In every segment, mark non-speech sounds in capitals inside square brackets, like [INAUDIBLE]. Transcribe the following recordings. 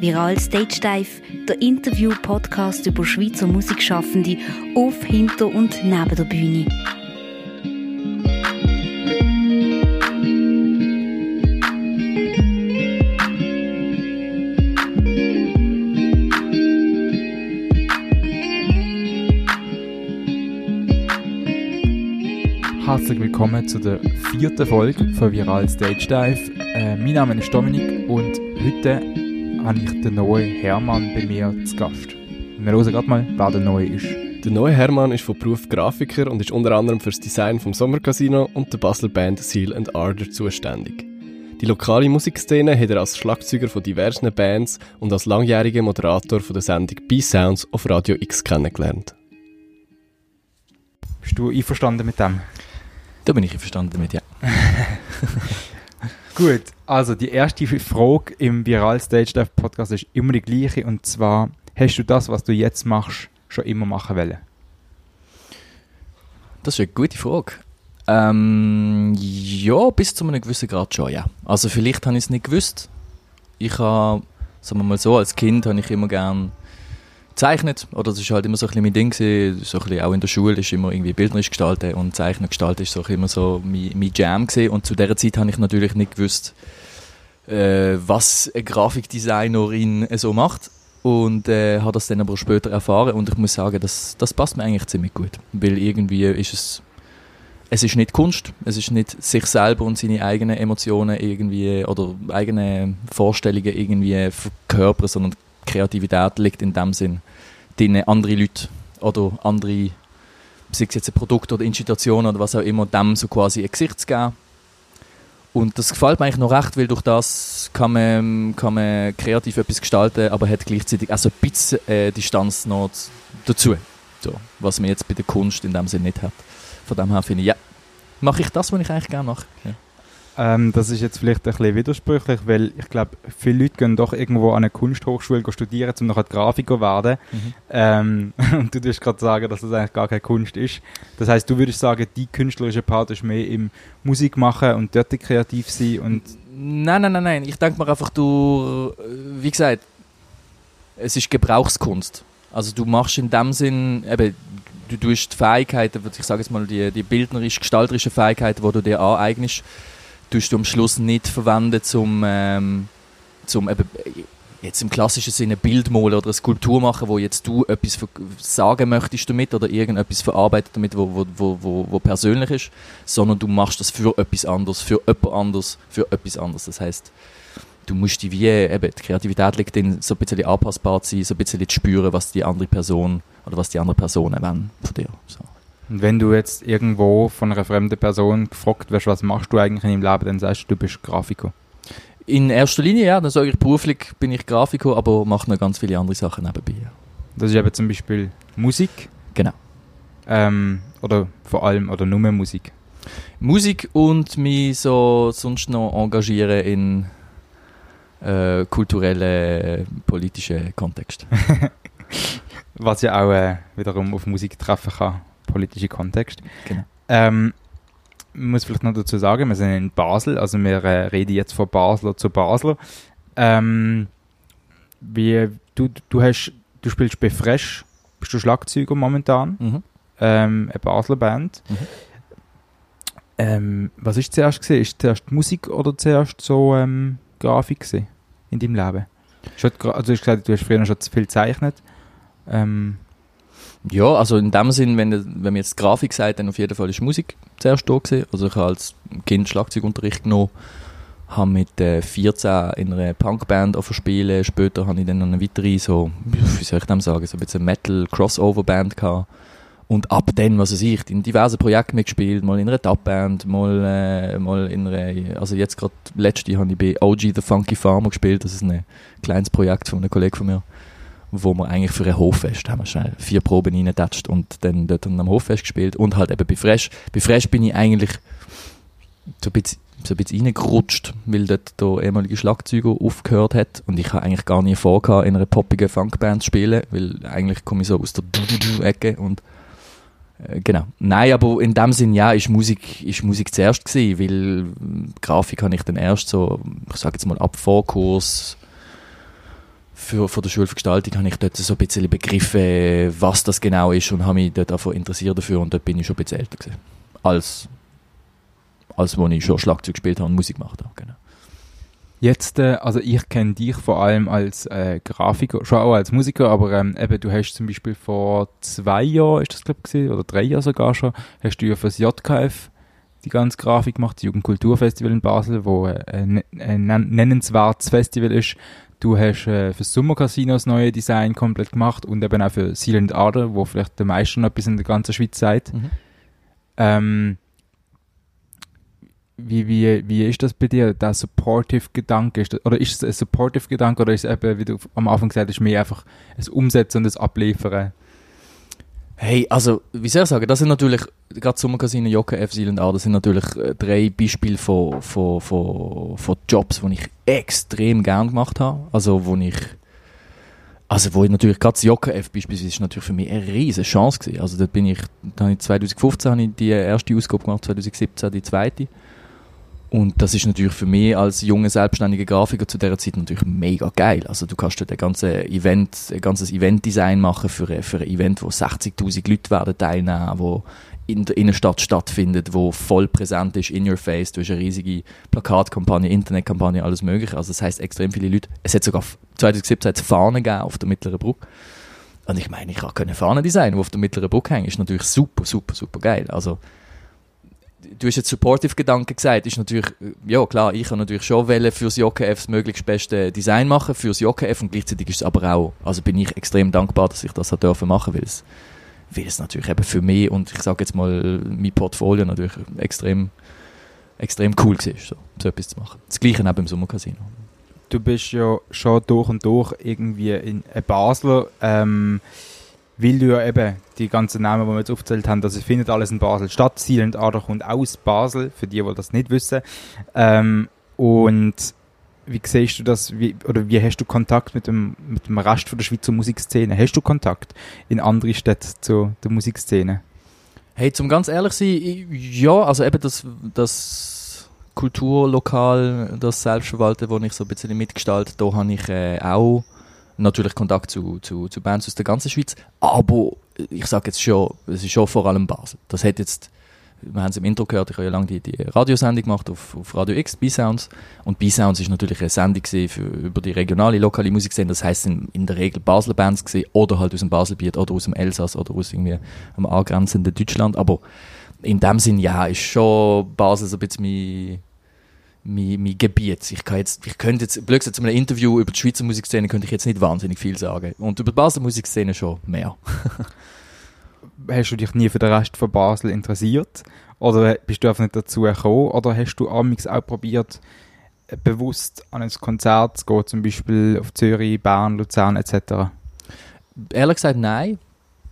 Viral Stage Dive, der Interview-Podcast über Schweizer Musikschaffende auf, hinter und neben der Bühne. Herzlich willkommen zu der vierten Folge von Viral Stage Dive. Äh, mein Name ist Dominik und heute habe ich den neuen Hermann bei mir zu Gast. Wir hören gerade mal, wer der neue ist. Der neue Hermann ist von Beruf Grafiker und ist unter anderem für das Design vom Sommercasino und der Basler Band Seal and Ardor zuständig. Die lokale Musikszene hat er als Schlagzeuger von diversen Bands und als langjähriger Moderator von der Sendung B-Sounds auf Radio X kennengelernt. Bist du einverstanden mit dem? Da bin ich einverstanden damit, ja. [LAUGHS] Gut, also die erste Frage im Viral Stage Dive Podcast ist immer die gleiche und zwar, hast du das, was du jetzt machst, schon immer machen wollen? Das ist eine gute Frage. Ähm, ja, bis zu einem gewissen Grad schon, ja. Also vielleicht habe ich es nicht gewusst. Ich habe, sagen wir mal so, als Kind habe ich immer gern gezeichnet. Oder das ist halt immer so ein mein Ding. So ein bisschen auch in der Schule ist immer irgendwie bildnerisch gestalten und Zeichnen gestalten ist so immer so mein, mein Jam gewesen. Und zu dieser Zeit habe ich natürlich nicht gewusst, äh, was eine Grafikdesignerin so macht. Und äh, habe das dann aber später erfahren und ich muss sagen, das, das passt mir eigentlich ziemlich gut. Weil irgendwie ist es es ist nicht Kunst, es ist nicht sich selber und seine eigenen Emotionen irgendwie oder eigene Vorstellungen irgendwie verkörpern, sondern Kreativität liegt in dem Sinn drin, andere Leute oder andere, sei es jetzt ein Produkt oder Institution oder was auch immer, dem so quasi ein Gesicht zu geben. Und das gefällt mir eigentlich noch recht, weil durch das kann man, kann man kreativ etwas gestalten, aber hat gleichzeitig auch so ein bisschen äh, Distanz noch dazu. So, was man jetzt bei der Kunst in dem Sinne nicht hat. Von dem her finde ich, ja, mache ich das, was ich eigentlich gerne mache. Ja. Ähm, das ist jetzt vielleicht ein bisschen widersprüchlich, weil ich glaube, viele Leute gehen doch irgendwo an eine Kunsthochschule studieren, um nachher Grafiker zu werden. Mhm. Ähm, [LAUGHS] und du würdest gerade sagen, dass das eigentlich gar keine Kunst ist. Das heißt, du würdest sagen, die künstlerische Part ist mehr im Musik machen und dort kreativ sein und Nein, nein, nein, nein. Ich denke mir einfach, du, wie gesagt, es ist Gebrauchskunst. Also du machst in dem Sinn, eben, du tust die Fähigkeiten, ich sage jetzt mal, die, die bildnerisch-gestalterischen Fähigkeiten, die du dir aneignest, tust du am Schluss nicht verwenden, zum, ähm, zum eben, jetzt im klassischen Sinne Bild malen oder eine Skulptur machen, wo jetzt du etwas sagen möchtest damit oder irgendetwas verarbeiten damit, wo, wo, wo, wo, wo persönlich ist, sondern du machst das für etwas anderes, für jemand anderes, für etwas anderes. Das heißt, du musst die wie, eben, die Kreativität liegt in so ein bisschen anpassbar zu sein, so ein bisschen zu spüren, was die andere Person oder was die andere Personen von dir. So. Und wenn du jetzt irgendwo von einer fremden Person gefragt wirst, was machst du eigentlich in deinem Leben, dann sagst du, du bist Grafiker. In erster Linie, ja. Dann sage ich, beruflich bin ich Grafiker, aber mache noch ganz viele andere Sachen nebenbei. Das ist eben zum Beispiel Musik. Genau. Ähm, oder vor allem, oder nur Musik. Musik und mich so sonst noch engagieren in äh, kulturellen, politischen Kontext. [LAUGHS] Was ja auch äh, wiederum auf Musik treffen kann politische Kontext. Genau. Ähm, ich muss vielleicht noch dazu sagen, wir sind in Basel, also wir äh, reden jetzt von Basler zu Basler. Ähm, wie, du, du, hast, du spielst bei Fresh, bist du Schlagzeuger momentan, mhm. ähm, eine Basler Band. Mhm. Ähm, was ist zuerst gesehen? Ist zuerst Musik oder zuerst so ähm, Grafik in deinem Leben? Also du hast gesagt, du hast früher schon zu viel gezeichnet. Ähm, ja, also in dem Sinn, wenn, wenn man jetzt Grafik sagt, dann auf jeden Fall ist Musik zuerst da gewesen. Also ich habe als Kind Schlagzeugunterricht genommen, habe mit äh, 14 in einer Punkband spielen. Später habe ich dann noch eine weitere, so, wie soll ich dem sagen, so ein bisschen Metal-Crossover-Band gehabt. Und ab dann, was weiß ich, in diversen Projekten mitgespielt, mal in einer Top-Band, mal, äh, mal in einer, also jetzt gerade letzte habe ich bei OG The Funky Farmer gespielt, das ist ein kleines Projekt von einem Kollegen von mir wo wir eigentlich für ein Hoffest haben wir schnell vier Proben reingetatscht und dann dort am Hoffest gespielt und halt eben bei Fresh. Bei Fresh bin ich eigentlich so ein bisschen, so ein bisschen reingerutscht, weil dort der ehemalige Schlagzeuger aufgehört hat und ich habe eigentlich gar nie vor, in einer poppigen Funkband zu spielen, weil eigentlich komme ich so aus der Ecke und äh, Genau. Nein, aber in dem Sinn, ja, ist Musik, ist Musik zuerst gewesen, weil Grafik habe ich dann erst so, ich sage jetzt mal ab Vorkurs für, von der Schule für Gestaltung habe ich dort so ein bisschen begriffen, was das genau ist und habe mich dort einfach interessiert dafür und dort bin ich schon ein bisschen älter gewesen. Als, als wo ich schon Schlagzeug gespielt habe und Musik gemacht habe, genau. Jetzt, äh, also ich kenne dich vor allem als äh, Grafiker, schon auch als Musiker, aber ähm, eben, du hast zum Beispiel vor zwei Jahren, ist das glaube ich, oder drei Jahren sogar schon, hast du ja für das JKF die ganze Grafik gemacht, das Jugendkulturfestival in Basel, wo äh, ein nennenswertes Festival ist. Du hast äh, für das Sommercasino das neue Design komplett gemacht und eben auch für Silent Ader, wo vielleicht der meiste noch etwas in der ganzen Schweiz sagt. Mhm. Ähm, wie, wie, wie ist das bei dir, der Supportive-Gedanke? Oder ist es ein Supportive-Gedanke oder ist es eben, wie du am Anfang gesagt hast, mehr einfach ein Umsetzen und ein Abliefern? Hey, also, wie soll ich sagen, das sind natürlich, gerade Sommercasino, JKF, Silent A, das sind natürlich äh, drei Beispiele von, von, von, von Jobs, die ich extrem gern gemacht habe. Also, wo ich, also, wo ich natürlich, gerade das JKF beispielsweise, ist natürlich für mich eine riesige Chance gewesen. Also, dort bin ich, da habe ich 2015 habe ich die erste Ausgabe gemacht, 2017 die zweite. Und das ist natürlich für mich als junger selbstständiger Grafiker zu dieser Zeit natürlich mega geil. Also du kannst dort ein ganzes Event, ein ganzes Eventdesign machen für, für ein Event, wo 60.000 Leute werden teilnehmen, wo in der Innenstadt stattfindet, wo voll präsent ist, in your face. Du hast eine riesige Plakatkampagne, Internetkampagne, alles mögliche. Also das heißt extrem viele Leute. Es hat sogar 2017 hat Fahnen gegeben auf der Mittleren Brücke. Und ich meine, ich kann Fahnen designen, die auf der Mittleren Brücke hängen. Ist natürlich super, super, super geil. Also du hast jetzt Supportive-Gedanken gesagt, ist natürlich, ja klar, ich habe natürlich schon wollen fürs JKF das möglichst beste Design machen, fürs JKF und gleichzeitig ist es aber auch, also bin ich extrem dankbar, dass ich das dürfen machen, weil es, weil es natürlich eben für mich und ich sage jetzt mal mein Portfolio natürlich extrem, extrem cool war, so, so etwas zu machen. Das gleiche auch beim Sommercasino. Du bist ja schon durch und durch irgendwie in Basler, ähm, weil du ja eben die ganzen Namen, die wir jetzt aufgezählt haben, das findet alles in Basel statt. Silent Ader kommt aus Basel, für die, die das nicht wissen. Ähm, und wie siehst du das, wie, oder wie hast du Kontakt mit dem, mit dem Rest von der Schweizer Musikszene? Hast du Kontakt in andere Städte zu der Musikszene? Hey, zum ganz ehrlich sein, ja, also eben das, das Kulturlokal, das Selbstverwalten, wo ich so ein bisschen mitgestalte, da habe ich äh, auch natürlich Kontakt zu, zu, zu Bands aus der ganzen Schweiz, aber ich sage jetzt schon, es ist schon vor allem Basel. Das hat jetzt, wir haben es im Intro gehört, ich habe ja lange die, die Radiosendung gemacht auf, auf Radio X, B-Sounds. Und B-Sounds ist natürlich eine Sendung für, über die regionale, lokale Musikszene. Das heisst in, in der Regel Basler Bands gesehen oder halt aus dem Baselbiet oder aus dem Elsass oder aus irgendwie einem angrenzenden Deutschland. Aber in dem Sinn, ja, ist schon Basel so ein bisschen mein mein, mein Gebiet. Ich, kann jetzt, ich könnte jetzt, blöd gesagt, zu einem Interview über die Schweizer Musikszene könnte ich jetzt nicht wahnsinnig viel sagen. Und über die Basler Musikszene schon mehr. [LAUGHS] hast du dich nie für den Rest von Basel interessiert? Oder bist du einfach nicht dazu gekommen? Oder hast du amix auch probiert, bewusst an ein Konzert zu gehen, zum Beispiel auf Zürich, Bern, Luzern etc.? Ehrlich gesagt, nein.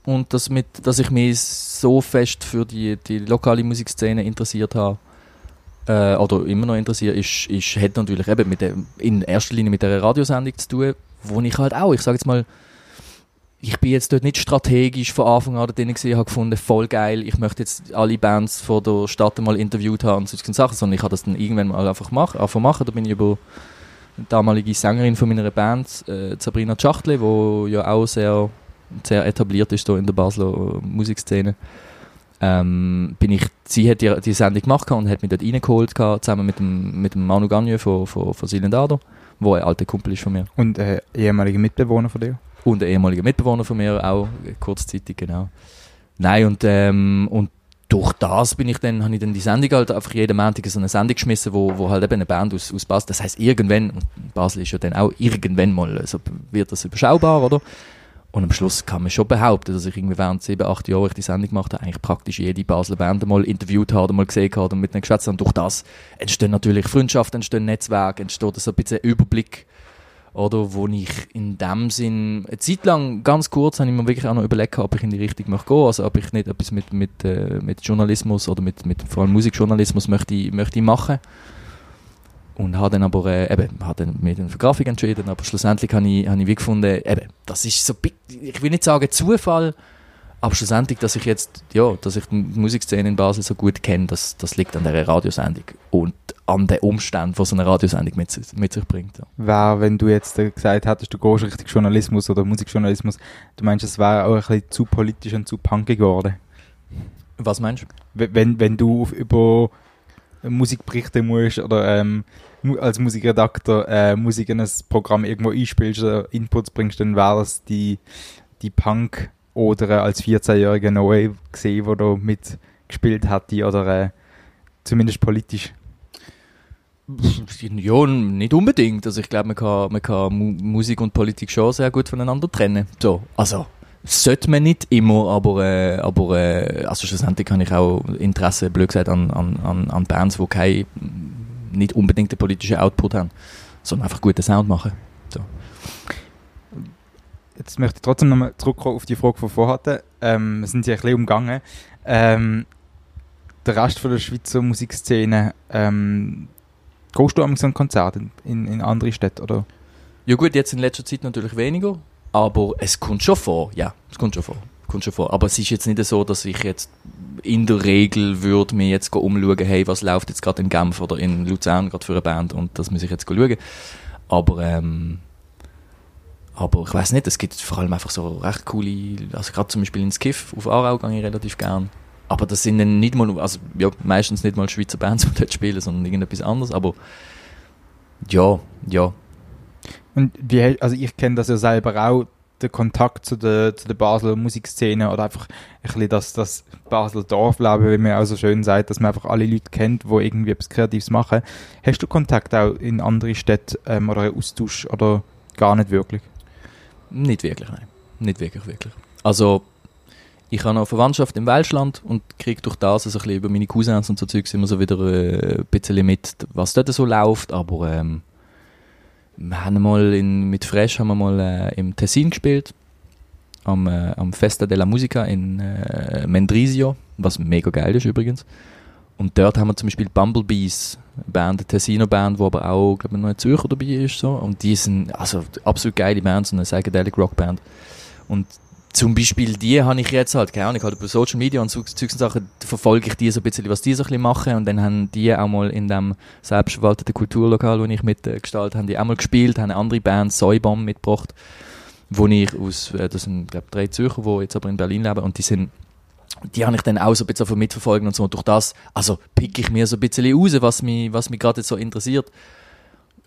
Und das mit, dass ich mich so fest für die, die lokale Musikszene interessiert habe, äh, oder immer noch interessiert, ist, ist, hat natürlich eben mit der, in erster Linie mit der Radiosendung zu tun, wo ich halt auch, ich sage jetzt mal, ich bin jetzt dort nicht strategisch von Anfang an drin gesehen, habe gefunden, voll geil, ich möchte jetzt alle Bands von der Stadt mal interviewt haben und solche Sachen, sondern ich habe das dann irgendwann mal einfach, mach, einfach machen. Da bin ich über die damalige Sängerin von meiner Band, äh, Sabrina Schachtle, die ja auch sehr, sehr etabliert ist in der Basler Musikszene, ähm, bin ich, sie hat die, die Sendung gemacht und hat mich dort reingeholt, zusammen mit dem, mit dem Manu Gagne von, von, von Silendado, wo ein alter Kumpel ist von mir. Und ein ehemaliger Mitbewohner von dir? Und ein ehemaliger Mitbewohner von mir, auch kurzzeitig, genau. Nein, und, ähm, und durch das bin ich dann, habe ich dann die Sendung halt einfach jeden Montag so eine Sendung geschmissen, wo, wo halt eben eine Band aus, aus Basel, das heißt irgendwann, und Basel ist ja dann auch irgendwann mal, also wird das überschaubar, oder? Und am Schluss kann man schon behaupten, dass ich irgendwie während sieben, acht Jahren, ich die Sendung gemacht habe, eigentlich praktisch jede Basler Band mal interviewt habe, mal gesehen habe und mit ihnen geschwätzt habe. Und durch das entstehen natürlich Freundschaften, entstehen Netzwerke, entsteht so ein bisschen Überblick, oder, wo ich in dem Sinn, eine Zeit lang, ganz kurz, habe ich mir wirklich auch noch überlegt, ob ich in die Richtung möchte gehen, also ob ich nicht etwas mit, mit, äh, mit Journalismus oder mit, mit vor allem Musikjournalismus möchte, möchte machen und habe dann aber äh, eben, habe dann mich dann für Grafik entschieden, aber schlussendlich habe ich, habe ich wie gefunden, eben, das ist so, ich will nicht sagen Zufall, aber schlussendlich, dass ich jetzt, ja, dass ich die Musikszene in Basel so gut kenne, das, das liegt an der Radiosendung. Und an den Umständen, die so eine Radiosendung mit, mit sich bringt. Ja. Wäre, wenn du jetzt äh, gesagt hättest, du gehst Richtung Journalismus oder Musikjournalismus, du meinst, es wäre auch ein bisschen zu politisch und zu punkig geworden? Was meinst du? Wenn, wenn du über Musik berichten musst oder ähm, als Musikredakteur äh, Musik in ein Programm irgendwo einspielst oder Inputs bringst, dann wäre das die, die Punk oder als 14-jähriger Noe gesehen, wo da mitgespielt hätte oder äh, zumindest politisch. Ja, nicht unbedingt. Also ich glaube, man kann, man kann Mu Musik und Politik schon sehr gut voneinander trennen. So, also sollte man nicht immer, aber, äh, aber äh, also schlussendlich habe ich auch Interesse, blöd gesagt, an, an, an, an Bands, die kein, nicht unbedingt den politischen Output haben, sondern einfach guten Sound machen. Jetzt möchte ich trotzdem nochmal zurückkommen auf die Frage, die wir vorher hatten. Ähm, wir sind ja ein bisschen umgegangen. Ähm, der Rest von der Schweizer Musikszene, ähm, gehst du an so ein Konzert in, in, in andere Städte, oder? Ja gut, jetzt in letzter Zeit natürlich weniger, aber es kommt schon vor, ja, es kommt schon vor. Kommt schon vor. Aber es ist jetzt nicht so, dass ich jetzt in der Regel würde mir jetzt umschauen, hey, was läuft jetzt gerade in Genf oder in Luzern gerade für eine Band und das muss ich jetzt schauen. Aber, ähm, aber ich weiß nicht, es gibt vor allem einfach so recht coole, also gerade zum Beispiel ins Kiff auf Aarau gehe ich relativ gern. Aber das sind dann nicht mal, also ja, meistens nicht mal Schweizer Bands, [LAUGHS] die dort spielen, sondern irgendetwas anderes. Aber ja, ja, Und wie, also ich kenne das ja selber auch, den Kontakt zu der, zu der Basler Musikszene oder einfach ein bisschen das, das Basler Dorfleben, wie man auch so schön sagt, dass man einfach alle Leute kennt, die irgendwie etwas Kreatives machen. Hast du Kontakt auch in andere Städte ähm, oder einen Austausch oder gar nicht wirklich? Nicht wirklich, nein. Nicht wirklich, wirklich. Also, ich habe noch Verwandtschaft im Welschland und kriege durch das so ein bisschen über meine Cousins und so Zeugs immer so wieder äh, ein bisschen mit, was dort so läuft, aber ähm, wir haben mal in, mit Fresh haben wir mal äh, im Tessin gespielt, am, äh, am Festa della Musica in äh, Mendrisio, was mega geil ist übrigens. Und dort haben wir zum Beispiel Bumblebees, Band, eine Tessiner-Band, wo aber auch, glaube ich, noch ein Zürcher dabei ist. So. Und die sind also absolut geile Band, so eine Psychedelic Rock-Band. Und zum Beispiel die habe ich jetzt halt, keine Ahnung, halt über Social Media und so Sachen verfolge ich die so ein bisschen, was die so ein bisschen machen. Und dann haben die auch mal in dem selbstverwalteten Kulturlokal, wo ich mitgestaltet habe, haben die auch mal gespielt, haben eine andere Band, Soybomb, mitgebracht, wo ich aus, äh, das sind, glaube drei Zürcher, die jetzt aber in Berlin leben und die sind die habe ich dann auch so ein bisschen mitverfolgen und so. Und durch das, also pick ich mir so ein bisschen raus, was mich, was mich gerade jetzt so interessiert.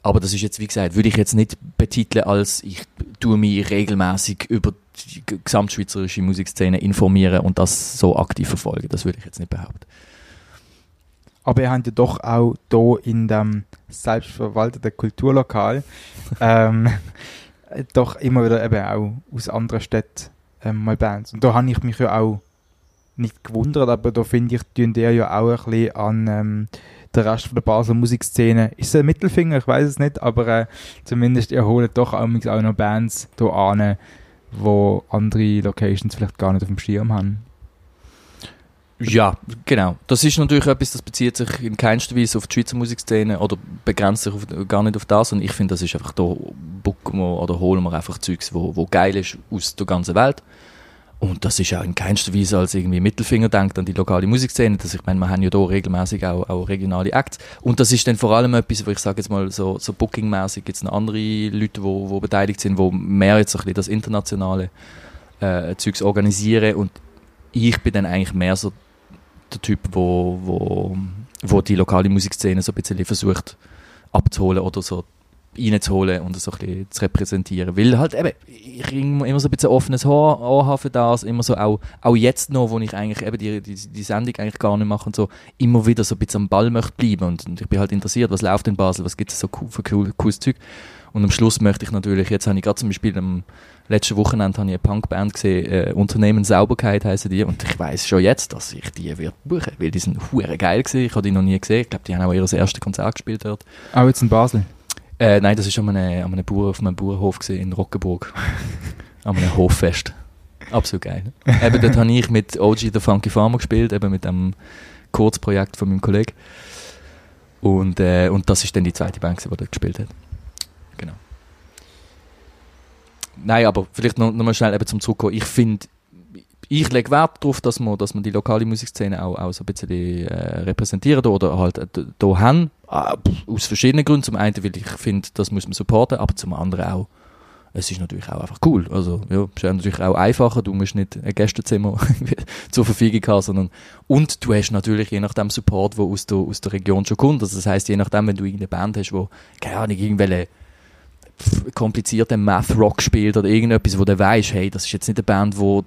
Aber das ist jetzt, wie gesagt, würde ich jetzt nicht betiteln als ich tue mich regelmäßig über die gesamtschweizerische Musikszene informieren und das so aktiv verfolgen. Das würde ich jetzt nicht behaupten. Aber ihr habt ja doch auch hier in dem selbstverwalteten Kulturlokal [LAUGHS] ähm, doch immer wieder eben auch aus anderen Städten ähm, mal Bands. Und da habe ich mich ja auch nicht gewundert, aber da finde ich, tun der ja auch ein bisschen an ähm, den Rest von der Basler Musikszene. Ist es ein Mittelfinger? Ich weiß es nicht, aber äh, zumindest ihr holt doch auch auch noch Bands hier an, wo andere Locations vielleicht gar nicht auf dem Schirm haben. Ja, genau. Das ist natürlich etwas, das bezieht sich in keinster Weise auf die Schweizer Musikszene oder begrenzt sich auf, gar nicht auf das. Und ich finde, das ist einfach, da bucken wir oder holen wir einfach Zeugs, wo, wo geil ist aus der ganzen Welt. Und das ist auch in keinster Weise als irgendwie Mittelfinger denkt an die lokale Musikszene. Das, ich meine, wir haben ja hier regelmäßig auch, auch regionale Acts. Und das ist dann vor allem etwas, wo ich sage jetzt mal so, so Booking-mäßig gibt es noch andere Leute, wo, wo beteiligt sind, wo mehr jetzt ein bisschen das internationale äh, Zeugs organisieren. Und ich bin dann eigentlich mehr so der Typ, wo, wo, wo die lokale Musikszene so ein bisschen versucht abzuholen oder so reinzuholen und so ein bisschen zu repräsentieren. Weil halt eben, ich immer so ein bisschen offenes Ohr, Ohr habe für das, immer so auch, auch jetzt noch, wo ich eigentlich eben die, die, die Sendung eigentlich gar nicht mache und so, immer wieder so ein bisschen am Ball möchte bleiben und, und ich bin halt interessiert, was läuft in Basel, was gibt es so für cool, cooles Zeug. Und am Schluss möchte ich natürlich, jetzt habe ich gerade zum Beispiel am letzten Wochenende habe ich eine Punkband gesehen, äh, Unternehmen Sauberkeit heißen die und ich weiß schon jetzt, dass ich die wird buchen, weil die sind hure geil gewesen, ich habe die noch nie gesehen, ich glaube, die haben auch ihr erstes Konzert gespielt dort. Auch jetzt in Basel. Äh, nein, das ist an einem, einem Bauer, auf einem Bauernhof in Rockenburg. an einem Hoffest. Absolut geil. eben dort habe ich mit OG The Funky Farmer gespielt, eben mit dem Kurzprojekt von meinem Kollegen. Und, äh, und das ist dann die zweite Band, die dort gespielt hat. Genau. Nein, aber vielleicht noch, noch mal schnell eben zum Zurückkommen. Ich finde, ich lege Wert darauf, dass man, dass man die lokale Musikszene auch, auch so ein bisschen äh, repräsentieren oder halt äh, haben. Ah, aus verschiedenen Gründen. Zum einen, weil ich finde, das muss man supporten, aber zum anderen auch, es ist natürlich auch einfach cool. Also, ja, es ist natürlich auch einfacher. Du musst nicht ein Gästezimmer [LAUGHS] zur Verfügung haben, sondern, und du hast natürlich je nachdem Support, der aus der, aus der Region schon kommt. Also, das heißt, je nachdem, wenn du irgendeine Band hast, wo, keine Ahnung, irgendwelche komplizierten Math-Rock spielt oder irgendetwas, wo du weißt, hey, das ist jetzt nicht eine Band, wo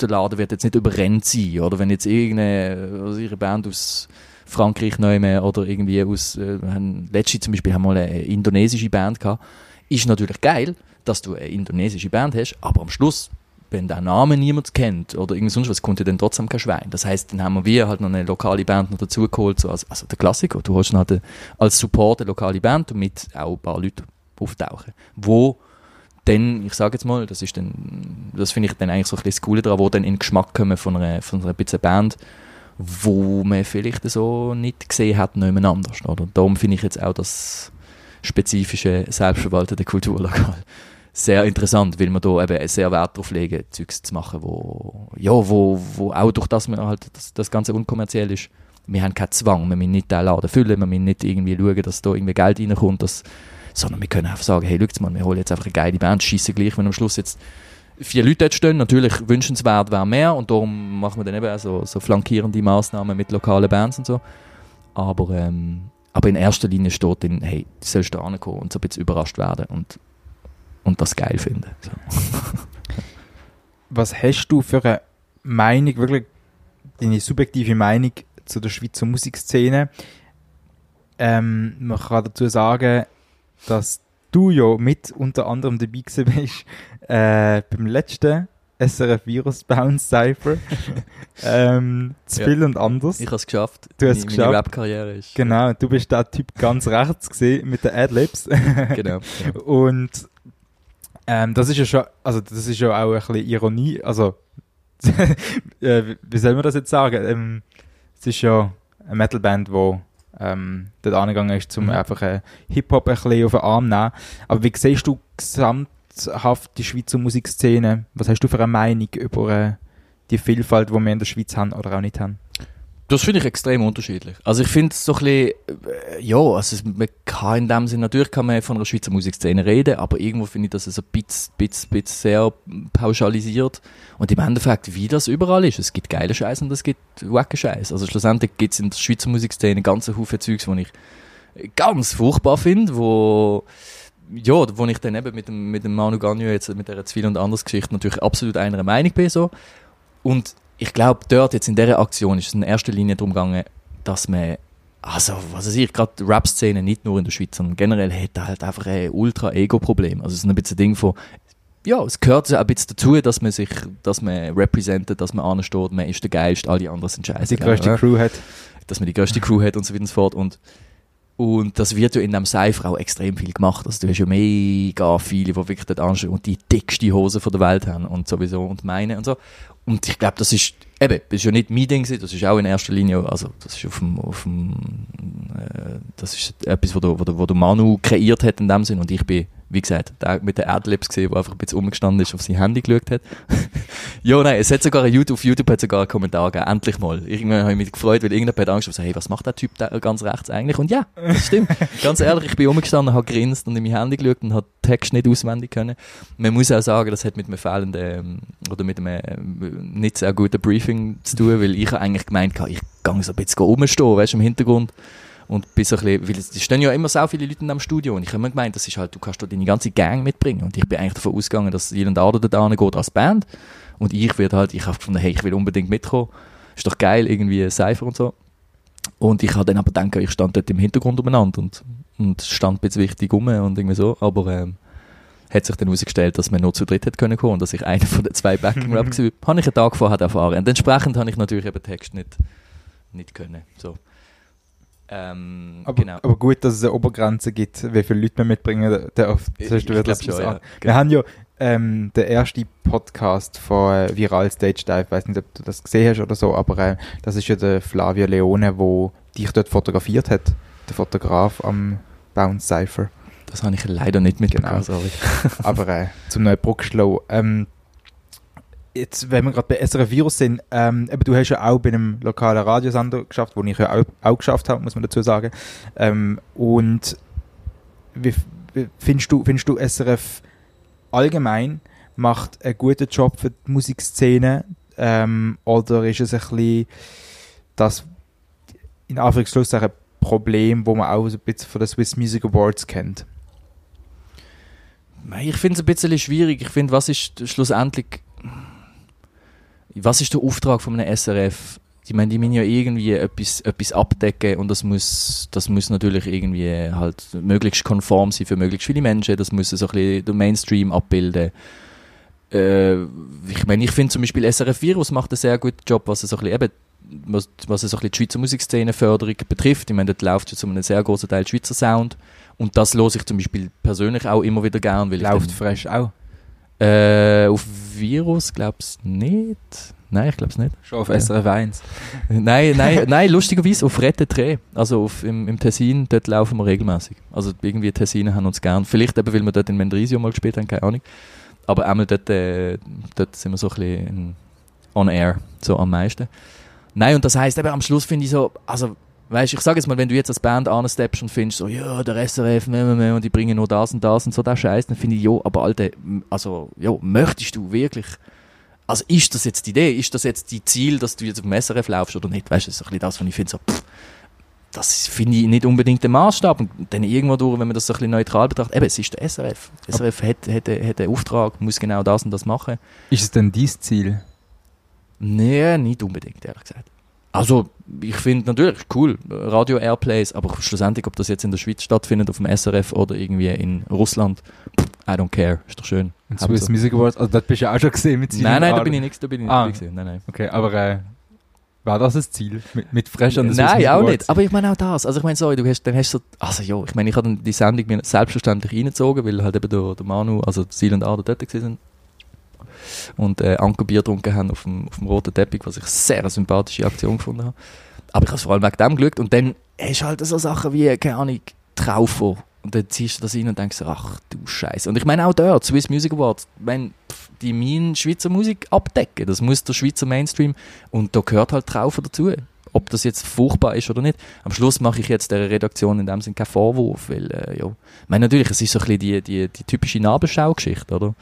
der Laden wird jetzt nicht überrennt sein. Oder wenn jetzt irgendeine, also ihre Band aus Frankreich nehmen oder irgendwie aus, äh, wir haben- letzte zum Beispiel haben wir mal eine indonesische Band gehabt, ist natürlich geil, dass du eine indonesische Band hast, aber am Schluss, wenn der Name niemand kennt oder irgend sonst was, kommt ja dann trotzdem kein Schwein. Das heißt, dann haben wir halt noch eine lokale Band noch dazu geholt, so als, also der Klassiker. Du holst dann halt eine- als Support eine lokale Band, damit auch ein paar Leute auftauchen, wo dann, ich sage jetzt mal, das ist dann, das finde ich dann eigentlich so ein bisschen das Coole daran, wo dann in den Geschmack kommen von einer, von einer Band, wo man vielleicht so nicht gesehen hat, niemand anders. Oder? Darum finde ich jetzt auch das spezifische, selbstverwaltete Kulturlokal sehr interessant, weil wir da eben sehr Wert darauf legen, Zeugs zu machen, wo, ja, wo, wo auch durch das wir halt das, das Ganze unkommerziell ist, wir haben keinen Zwang, wir müssen nicht den Laden füllen, wir müssen nicht irgendwie schauen, dass da irgendwie Geld reinkommt, dass, sondern wir können einfach sagen, hey, schaut mal, wir holen jetzt einfach eine geile Band, schießen gleich, wenn am Schluss jetzt vier Leute dort stehen, natürlich wünschenswert wäre mehr und darum machen wir dann eben auch so, so flankierende Maßnahmen mit lokalen Bands und so, aber, ähm, aber in erster Linie steht dann, hey, du sollst da ankommen und so ein bisschen überrascht werden und, und das geil finden. So. Was hast du für eine Meinung, wirklich deine subjektive Meinung zu der Schweizer Musikszene? Ähm, man kann dazu sagen, dass du ja mit unter anderem dabei gewesen bist [LAUGHS] äh, beim letzten SRF Virus Bounce Cypher. [LAUGHS] ähm, zu Ja. viel und anders. Ich habe es geschafft. Du hast es geschafft. Meine Rap-Karriere ist. Genau, du bist der Typ ganz rechts gesehen mit den Adlibs. [LAUGHS] genau. ja. Und ähm, das ist ja schon, also das ist ja auch ein bisschen Ironie, also äh, wie- wie soll man das jetzt sagen? Ähm, es ist ja eine Metalband, die ähm, dort angegangen ist, um Mhm. einfach äh, Hip-Hop ein bisschen auf den Arm zu nehmen. Aber wie siehst du gesamthaft die Schweizer Musikszene? Was hast du für eine Meinung über äh, die Vielfalt, die wir in der Schweiz haben oder auch nicht haben? Das finde ich extrem unterschiedlich. Also ich finde es so ein bisschen, äh, ja, also es- man kann in dem Sinne, natürlich kann man von einer Schweizer Musikszene reden, aber irgendwo finde ich das so ein bisschen, bisschen, bisschen sehr pauschalisiert. Und im Endeffekt, wie das überall ist, es gibt geile Scheiß und es gibt wacke Scheiß. Also schlussendlich gibt es in der Schweizer Musikszene ganze Haufen Zeugs, die ich ganz furchtbar finde, wo ja, wo ich dann eben mit dem, mit dem Manu Gagnon jetzt mit der Zwiel und anders Geschichte natürlich absolut einer Meinung bin so. Und ich glaube, dort jetzt in dieser Aktion ist es in erster Linie darum gegangen, dass man, also, was weiß ich, gerade die Rap-Szene, nicht nur in der Schweiz, sondern generell hat halt einfach ein Ultra-Ego-Problem. Also es ist ein bisschen ein Ding von, ja, es gehört ja auch ein bisschen dazu, dass man sich, dass man representet, dass man ansteht, man ist der Geilste, alle anderen sind scheiße. Die größte Ja Crew hat. dass man die größte Crew hat und so weiter und so fort. Und, und das wird ja in dem Cypher auch extrem viel gemacht. Also du hast ja mega viele, die wirklich dort anstehen und die dickste Hose von der Welt haben und sowieso und meine und so. Und ich glaube, das ist, eben, das ist ja nicht mein Ding das ist auch in erster Linie, also das ist auf dem, auf dem äh, das ist etwas, wo der, wo, der, wo der Manu kreiert hat in dem Sinn. Und ich bin, wie gesagt, der mit den Adlibs gesehen, der einfach ein bisschen umgestanden ist, auf sein Handy geschaut hat. [LAUGHS] ja, nein, es hat sogar ein YouTube, auf YouTube hat sogar einen Kommentar gegeben, endlich mal. Irgendwann habe ich mich gefreut, weil irgendjemand hat Angst, so, hey, was macht der Typ da ganz rechts eigentlich? Und ja, das stimmt. [LAUGHS] ganz ehrlich, ich bin umgestanden, habe grinst und in mein Handy geschaut und habe Text nicht auswendig können. Man muss auch sagen, das hat mit einem fehlenden, ähm, oder mit einem ähm, nicht sehr guten Briefing zu tun, weil ich habe eigentlich gemeint, gehabt, ich gehe so ein bisschen rumstehen, weißt du, im Hintergrund. Und bin so ein bisschen, weil es stehen ja immer so viele Leute in dem Studio und ich habe immer gemeint, das ist halt, du kannst da deine ganze Gang mitbringen und ich bin eigentlich davon ausgegangen, dass Jelen Ader da geht als Band und ich werde halt, ich habe gefunden, hey, ich will unbedingt mitkommen, ist doch geil, irgendwie Cypher und so. Und ich habe dann aber gedacht, ich stand dort im Hintergrund umeinander und, und stand bisschen wichtig rum und irgendwie so, aber ähm, hat sich dann herausgestellt, dass man nur zu dritt hätte können kommen und dass ich einer von den zwei [LAUGHS] Backing-Raps war. Habe ich einen Tag vorher erfahren. Und entsprechend habe ich natürlich eben Text nicht, nicht können. So. Ähm, Aber, genau. aber gut, dass es eine Obergrenze gibt, wie viele Leute wir mitbringen darf. Ich wieder glaub das schon, ja. Wir haben ja ähm, den ersten Podcast von Viral Stage Dive, ich weiß nicht, ob du das gesehen hast oder so, aber äh, das ist ja der Flavio Leone, wo dich dort fotografiert hat, der Fotograf am Bounce Cypher. Das habe ich leider nicht mitbekommen, Genau. sorry. aber äh, zum neuen Bruckschlau. Ähm, jetzt, wenn wir gerade bei SRF Virus sind, ähm, du hast ja auch bei einem lokalen Radiosender geschafft, wo ich ja auch, auch geschafft habe, muss man dazu sagen. Ähm, und wie, wie findest du, findest du SRF allgemein macht einen guten Job für die Musikszene ähm, oder ist es ein bisschen das in Anführungszeichen Problem, wo man auch ein bisschen von den Swiss Music Awards kennt? Ich finde es ein bisschen schwierig. Ich finde, was ist schlussendlich was ist der Auftrag von einem SRF? Ich meine, die müssen ja irgendwie etwas, etwas abdecken und das muss, das muss natürlich irgendwie halt möglichst konform sein für möglichst viele Menschen. Das muss so ein bisschen den Mainstream abbilden. Äh, ich meine, ich finde zum Beispiel SRF Virus macht einen sehr guten Job, was so ein bisschen eben was, was so ein bisschen die Schweizer Musikszene Förderung betrifft. Ich meine, dort läuft ja zu einem sehr großen Teil Schweizer Sound und das höre ich zum Beispiel persönlich auch immer wieder gern. Weil läuft fresh auch? Äh, auf Virus glaub's nicht. Nein, ich glaub's nicht. Schon auf SRF 1? [LAUGHS] nein, nein, nein, lustigerweise auf Rette. Also auf, im, im Tessin, dort laufen wir regelmäßig. Also irgendwie Tessinen haben uns gern. Vielleicht eben, weil wir dort in Mendrisio mal gespielt haben, keine Ahnung. Aber einmal dort, äh, dort sind wir so ein bisschen on air, so am meisten. Nein, und das heisst eben am Schluss finde ich so, also Weißt ich sage jetzt mal, wenn du jetzt als Band ansteppst und findest, so, ja, der SRF, und die bringen nur das und das und so, das Scheiß, dann finde ich, ja, aber Alter, also, ja, möchtest du wirklich, also ist das jetzt die Idee, ist das jetzt die Ziel, dass du jetzt auf dem SRF laufst oder nicht? Weißt du, das ist ein bisschen das, was ich finde, so, pff, das finde ich nicht unbedingt der Maßstab. Und dann irgendwo durch, wenn man das so ein bisschen neutral betrachtet, eben, es ist der SRF. Der SRF hat, hat, hat einen Auftrag, muss genau das und das machen. Ist es denn dein Ziel? Nee, nicht unbedingt, ehrlich gesagt. Also, ich finde natürlich cool, Radio-Airplays, aber schlussendlich, ob das jetzt in der Schweiz stattfindet, auf dem SRF oder irgendwie in Russland, I don't care, ist doch schön. Und Swiss Music Awards, also das bist du ja auch schon gesehen mit Nein, nein, da bin ich nichts, da bin ich ah. nicht gesehen, nein, nein. Okay, aber äh, war das das Ziel? Mit, mit Fresh an der Nein, auch nicht, aber ich meine auch das, also ich meine, sorry, du hast, dann hast so, also ja, ich meine, ich habe die Sendung mir selbstverständlich reingezogen, weil halt eben der, der Manu, also Sil und Ader dort sind und äh, Ankerbier getrunken haben auf dem, auf dem roten Teppich, was ich eine sehr sympathische Aktion gefunden habe. Aber ich habe es vor allem wegen dem geschaut und dann hast du halt so Sachen wie, keine Ahnung, Traufer. Und dann ziehst du das rein und denkst, ach du Scheiße. Und ich meine auch dort, Swiss Music Awards, wenn die meinen Schweizer Musik abdecken, das muss der Schweizer Mainstream und da gehört halt Traufer dazu. Ob das jetzt furchtbar ist oder nicht. Am Schluss mache ich jetzt der Redaktion in dem Sinne keinen Vorwurf, weil, äh, ja. Ich meine, natürlich, es ist so ein bisschen die, die, die typische Nabelschau-Geschichte, oder?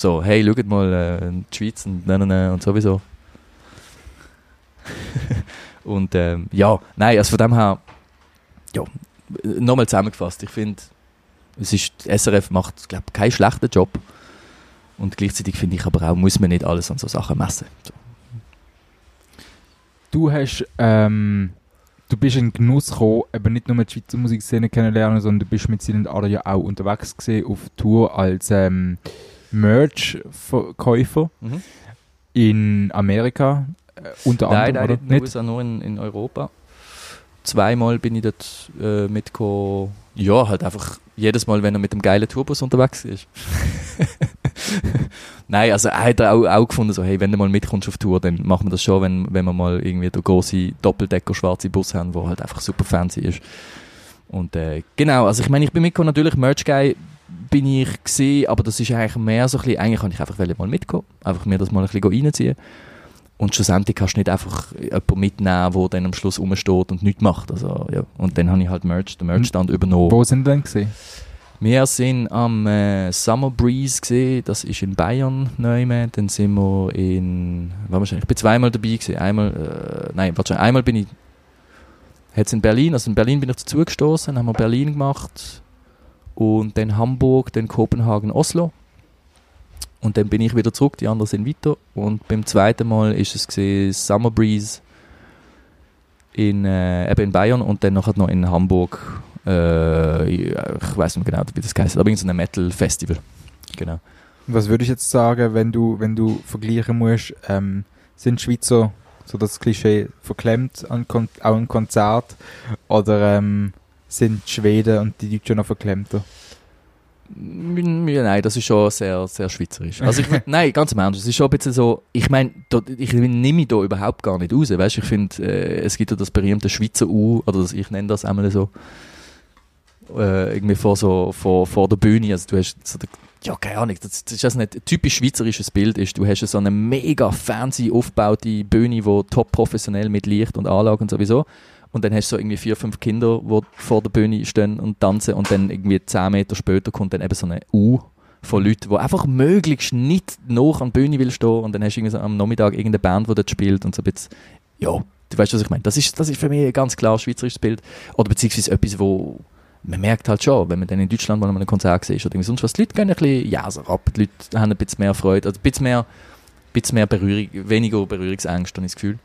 So, hey, schaut mal, äh, die Schweiz und, nein, nein, und sowieso. [LAUGHS] und ähm, ja, nein, also von dem her, ja, nochmal zusammengefasst, ich finde, es ist, SRF macht, glaube keinen schlechten Job. Und gleichzeitig finde ich aber auch, muss man nicht alles an so Sachen messen. So. Du hast, ähm, du bist in Genuss gekommen, eben nicht nur die Schweizer Musikszene kennenlernen, sondern du bist mit Silent Ader ja auch unterwegs gewesen auf Tour als ähm, Merch-Käufer mhm. in Amerika äh, unter nein, anderem. Nein, nicht in den USA, nur in, in Europa. Zweimal bin ich dort äh, mitgekommen. Ja, halt einfach jedes Mal, wenn er mit dem geilen Tourbus unterwegs ist. [LAUGHS] Nein, also er hat auch, auch gefunden, so, hey, wenn du mal mitkommst auf Tour, dann machen wir das schon, wenn, wenn wir mal irgendwie den großen Doppeldecker schwarze Bus haben, wo halt einfach super fancy ist. Und äh, genau, also ich meine, ich bin mitgekommen, natürlich Merch Guy bin ich gesehen, aber das ist eigentlich mehr so ein bisschen, eigentlich kann ich einfach mal mitkommen, einfach mir das mal ein bisschen reinziehen. Und schlussendlich kannst du nicht einfach jemanden mitnehmen, der dann am Schluss rumsteht und nichts macht. Also, ja. Und dann habe ich halt Merch, den Merchstand übernommen. Wo sind denn gesehen? Wir sind am äh, Summer Breeze gesehen, das ist in Bayern neu. Dann sind wir in, ich bin zweimal dabei gewesen. Einmal, äh, nein, wahrscheinlich einmal bin ich, jetzt in Berlin, also in Berlin bin ich dazu gestoßen, haben wir Berlin gemacht und dann Hamburg, dann Kopenhagen, Oslo. Und dann bin ich wieder zurück, die anderen sind weiter. Und beim zweiten Mal ist es Summer Breeze in, äh, eben in Bayern und dann noch in Hamburg. Äh, ich weiß nicht genau, wie das heißt, aber in so einem Metal Festival. Genau. Was würde ich jetzt sagen, wenn du, wenn du vergleichen musst, ähm, sind Schweizer so das Klischee verklemmt an Kon auch ein Konzert oder ähm, sind die Schweden und die Deutschen noch verklemmter? Ja, nein, das ist schon sehr, sehr schweizerisch. Also ich, [LAUGHS] nein, ganz im Ernst, es ist schon ein bisschen so, ich meine, ich nehme mich da überhaupt gar nicht raus, weißt ich finde, äh, es gibt ja das berühmte Schweizer U, oder das, ich nenne das einmal so, äh, irgendwie vor, so, vor, vor der Bühne. Also du hast so der, ja, keine Ahnung, das, das ist also nicht ein typisch schweizerisches Bild ist. Du hast so eine mega fancy aufgebaute Bühne, wo top professionell mit Licht und Anlagen und sowieso. Und dann hast du so irgendwie vier, fünf Kinder, die vor der Bühne stehen und tanzen und dann irgendwie zehn Meter später kommt dann eben so eine U von Leuten, die einfach möglichst nicht noch an der Bühne will stehen und dann hast du irgendwie so am Nachmittag irgendeine Band, die dort spielt und so ein bisschen, ja, du weißt, was ich meine. Das ist, das ist für mich ein ganz klar schweizerisches Bild. Oder beziehungsweise etwas, wo man merkt halt schon, wenn man dann in Deutschland mal an einem Konzert sieht oder sonst was, die Leute gehen ein bisschen jäser ab, die Leute haben ein bisschen mehr Freude, also ein bisschen mehr, ein bisschen mehr Berührung, weniger Berührungsängste, habe ich das Gefühl.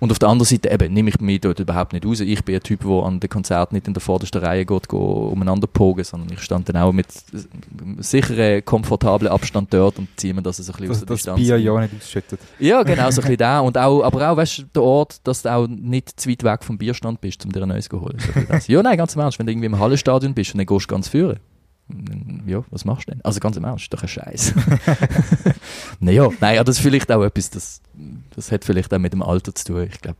Und auf der anderen Seite eben, nehme ich mich dort überhaupt nicht raus. Ich bin ein Typ, der an den Konzerten nicht in der vordersten Reihe geht, geht umeinander pogen, sondern ich stand dann auch mit sicherem, komfortablen Abstand dort und ziehe mir das so ein bisschen Dass aus der das Distanz. Bier ja nicht ausschüttet. Ja, genau, so ein bisschen [LAUGHS] da. Und auch, aber auch, weißt du, der Ort, dass du auch nicht zu weit weg vom Bierstand bist, um dir ein neues zu holen. So ja, nein, ganz im Ernst, wenn du irgendwie im Hallenstadion bist und dann gehst du ganz führen. Ja, was machst du denn? Also ganz im Ernst, ist doch ein Scheiß. [LAUGHS] naja, nein, ja, das ist vielleicht auch etwas, das, das hat vielleicht auch mit dem Alter zu tun. Ich glaube,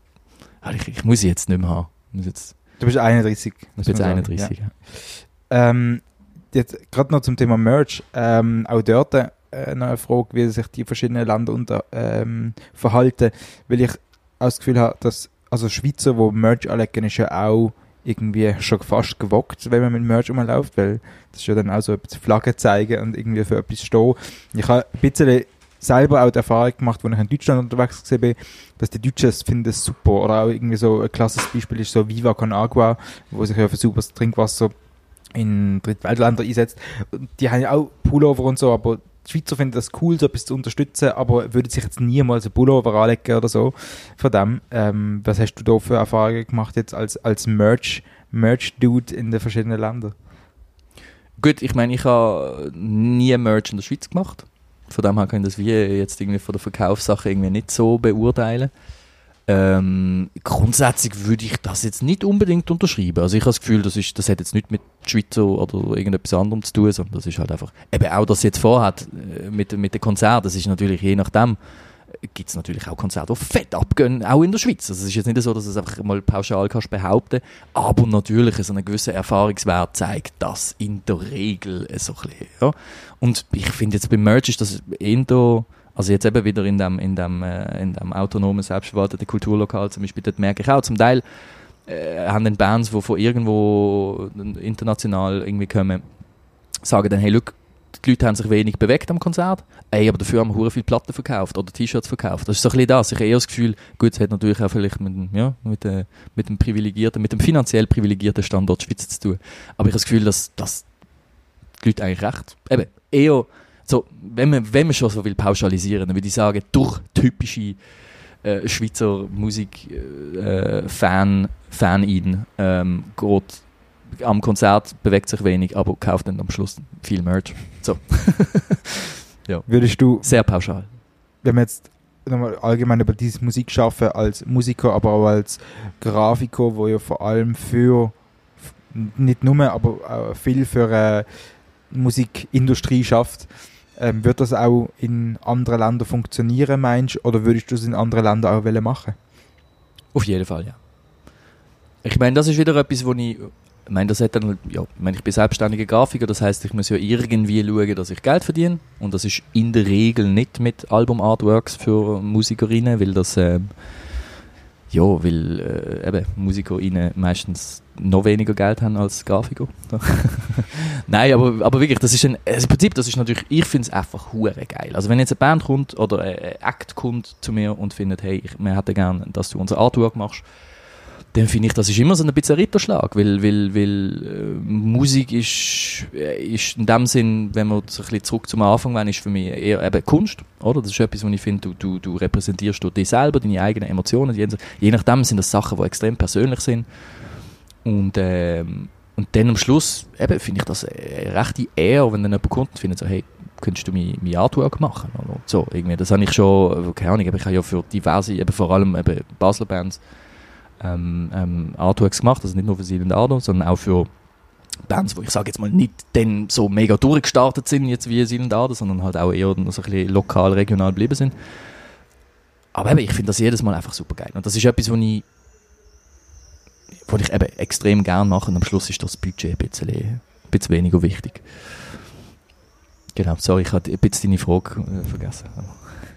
ich, ich muss sie jetzt nicht mehr haben. Jetzt, Du bist 31. ich bin jetzt man sagen. 31. Ja. Ja. Ähm, jetzt gerade noch zum Thema Merch. Ähm, auch dort äh, noch eine Frage, wie sich die verschiedenen Länder unter, ähm, verhalten, weil ich auch das Gefühl habe, dass also Schweizer, wo Merch anlegen, ist ja auch irgendwie schon fast gewockt, wenn man mit Merch rumläuft, weil das ist ja dann auch so etwas Flaggen zeigen und irgendwie für etwas stehen. Ich habe ein bisschen selber auch die Erfahrung gemacht, als ich in Deutschland unterwegs war, dass die Deutschen es finden super. Oder auch irgendwie so ein klasses Beispiel ist so Viva Con Agua, wo sich ja für sauberes Trinkwasser in Drittweltländern einsetzt. Die haben ja auch Pullover und so, aber die Schweizer finden das cool, so etwas zu unterstützen, aber würden sich jetzt niemals ein Pullover anlegen oder so. Von dem, ähm, was hast du da für Erfahrungen gemacht jetzt als, als Merch, Merch-Dude in den verschiedenen Ländern? Gut, ich meine, ich habe nie Merch in der Schweiz gemacht. Von dem her ich das wie jetzt irgendwie von der Verkaufssache irgendwie nicht so beurteilen. Ähm, grundsätzlich würde ich das jetzt nicht unbedingt unterschreiben. Also ich habe das Gefühl, das, ist, das hat jetzt nicht mit Schweizer oder irgendetwas anderem zu tun, sondern das ist halt einfach, eben auch das jetzt vorhat äh, mit, mit den Konzerten, das ist natürlich je nachdem, gibt es natürlich auch Konzerte, die fett abgehen, auch in der Schweiz. Also es ist jetzt nicht so, dass du es einfach mal pauschal kannst behaupten aber natürlich so ein gewisser Erfahrungswert zeigt das in der Regel so ein bisschen. Ja. Und ich finde jetzt beim Merch ist das eher, also jetzt eben wieder in dem, in dem, äh, in dem autonomen, selbstverwalteten Kulturlokal zum Beispiel, dort merke ich auch zum Teil, äh, haben dann Bands, die von irgendwo international irgendwie kommen, sagen dann, hey, look, die Leute haben sich wenig bewegt am Konzert, ey, aber dafür haben wir viele Platten verkauft oder T-Shirts verkauft. Das ist so ein bisschen das. Ich habe eher das Gefühl, gut, es hat natürlich auch vielleicht mit, ja, mit, äh, mit dem privilegierten, mit dem finanziell privilegierten Standort Schweiz zu tun. Aber ich habe das Gefühl, dass, dass die Leute eigentlich recht, eben, eher, so, wenn man, wenn man schon so will pauschalisieren, dann würde ich sagen, durch typische äh, Schweizer Musik äh, ähm, geht am Konzert bewegt sich wenig, aber kauft dann am Schluss viel Merch. So. [LAUGHS] Würdest du, Sehr pauschal. wenn wir jetzt nochmal allgemein über dieses Musik schaffen, als Musiker, aber auch als Grafiker, wo ja vor allem für, nicht nur, aber auch viel für äh, Musikindustrie schafft, ähm, wird das auch in anderen Ländern funktionieren, meinst du? Oder würdest du es in anderen Ländern auch machen? Auf jeden Fall, ja. Ich meine, das ist wieder etwas, wo ich. Ich meine, das hat dann, ja, ich meine, ich bin selbstständiger Grafiker, das heißt, ich muss ja irgendwie schauen, dass ich Geld verdiene. Und das ist in der Regel nicht mit Album-Artworks für Musikerinnen, weil das, ähm, ja, weil äh, eben Musikerinnen meistens noch weniger Geld haben als Grafiker. [LAUGHS] Nein, aber, aber wirklich, das ist ein, also im Prinzip, das ist natürlich, ich finde es einfach hure geil. Also wenn jetzt eine Band kommt oder ein ein Act kommt zu mir und findet, hey, ich, wir hätten gerne, dass du unser Artwork machst, dann finde ich, das ist immer so ein bisschen ein Ritterschlag, weil, weil, weil äh, Musik ist, äh, ist in dem Sinn, wenn wir so ein bisschen zurück zum Anfang wollen, ist für mich eher eben Kunst, oder? Das ist etwas, wo ich finde, du, du, du repräsentierst du dich selber, deine eigenen Emotionen, je, je nachdem sind das Sachen, die extrem persönlich sind und, ähm, und dann am Schluss, finde ich das eine rechte Ehre, wenn dann jemand kommt und findet so, hey, könntest du mein, mein Artwork machen? Oder so, irgendwie, das habe ich schon, keine Ahnung, ich habe ja für diverse, eben vor allem eben Basler Bands, ähm, ähm, Artworks gemacht, also nicht nur für Silent Ardo, sondern auch für Bands, wo ich sage jetzt mal nicht dann so mega durchgestartet sind, jetzt wie Silent Ardo, sondern halt auch eher so ein bisschen lokal, regional geblieben sind. Aber eben, ich finde das jedes Mal einfach super geil. Und das ist etwas, wo ich was ich eben extrem gerne mache und am Schluss ist das Budget ein bisschen, ein bisschen weniger wichtig. Genau, sorry, ich habe ein bisschen deine Frage äh, vergessen.